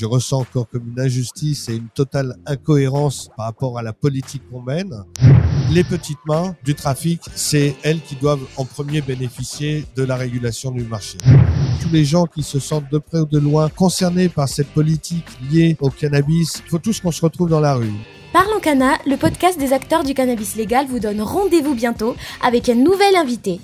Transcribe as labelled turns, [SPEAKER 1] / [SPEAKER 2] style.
[SPEAKER 1] je ressens encore comme une injustice et une totale incohérence par rapport à la politique qu'on mène. Les petites mains du trafic, c'est elles qui doivent en premier bénéficier de la régulation du marché. Tous les gens qui se sentent de près ou de loin concernés par cette politique liée au cannabis, il faut tous qu'on se retrouve dans la rue.
[SPEAKER 2] Parlons Cana, le podcast des acteurs du cannabis légal vous donne rendez-vous bientôt avec un nouvel invité.